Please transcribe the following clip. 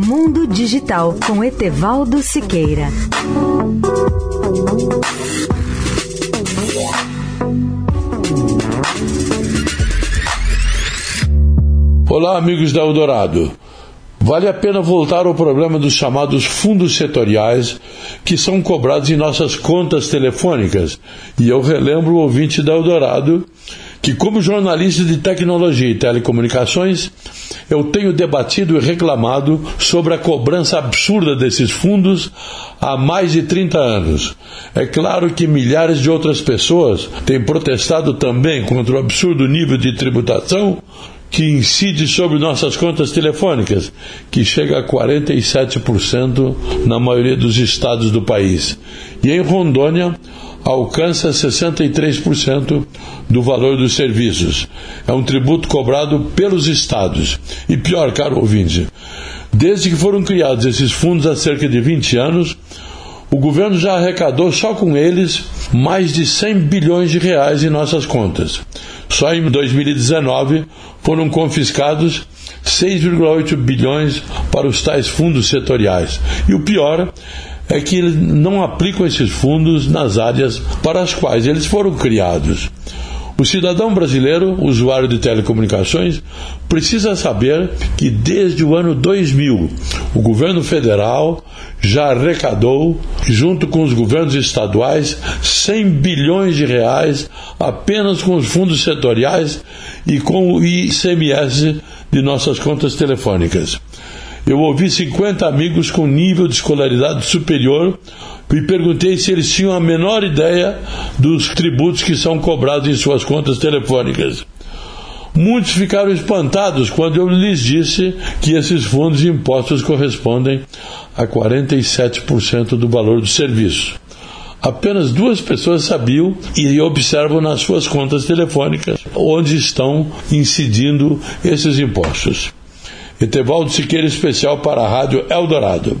Mundo Digital com Etevaldo Siqueira. Olá, amigos da Eldorado. Vale a pena voltar ao problema dos chamados fundos setoriais que são cobrados em nossas contas telefônicas. E eu relembro o ouvinte da Eldorado que, como jornalista de tecnologia e telecomunicações, eu tenho debatido e reclamado sobre a cobrança absurda desses fundos há mais de 30 anos. É claro que milhares de outras pessoas têm protestado também contra o absurdo nível de tributação que incide sobre nossas contas telefônicas, que chega a 47% na maioria dos estados do país. E em Rondônia, alcança 63% do valor dos serviços. É um tributo cobrado pelos estados. E pior, caro ouvinte, desde que foram criados esses fundos há cerca de 20 anos, o governo já arrecadou só com eles mais de 100 bilhões de reais em nossas contas. Só em 2019 foram confiscados 6,8 bilhões para os tais fundos setoriais. E o pior é que eles não aplicam esses fundos nas áreas para as quais eles foram criados. O cidadão brasileiro, usuário de telecomunicações, precisa saber que desde o ano 2000 o governo federal já arrecadou, junto com os governos estaduais, 100 bilhões de reais apenas com os fundos setoriais e com o ICMS de nossas contas telefônicas. Eu ouvi 50 amigos com nível de escolaridade superior e perguntei se eles tinham a menor ideia dos tributos que são cobrados em suas contas telefônicas. Muitos ficaram espantados quando eu lhes disse que esses fundos de impostos correspondem a 47% do valor do serviço. Apenas duas pessoas sabiam e observam nas suas contas telefônicas onde estão incidindo esses impostos. Etevaldo Siqueira, especial para a Rádio Eldorado.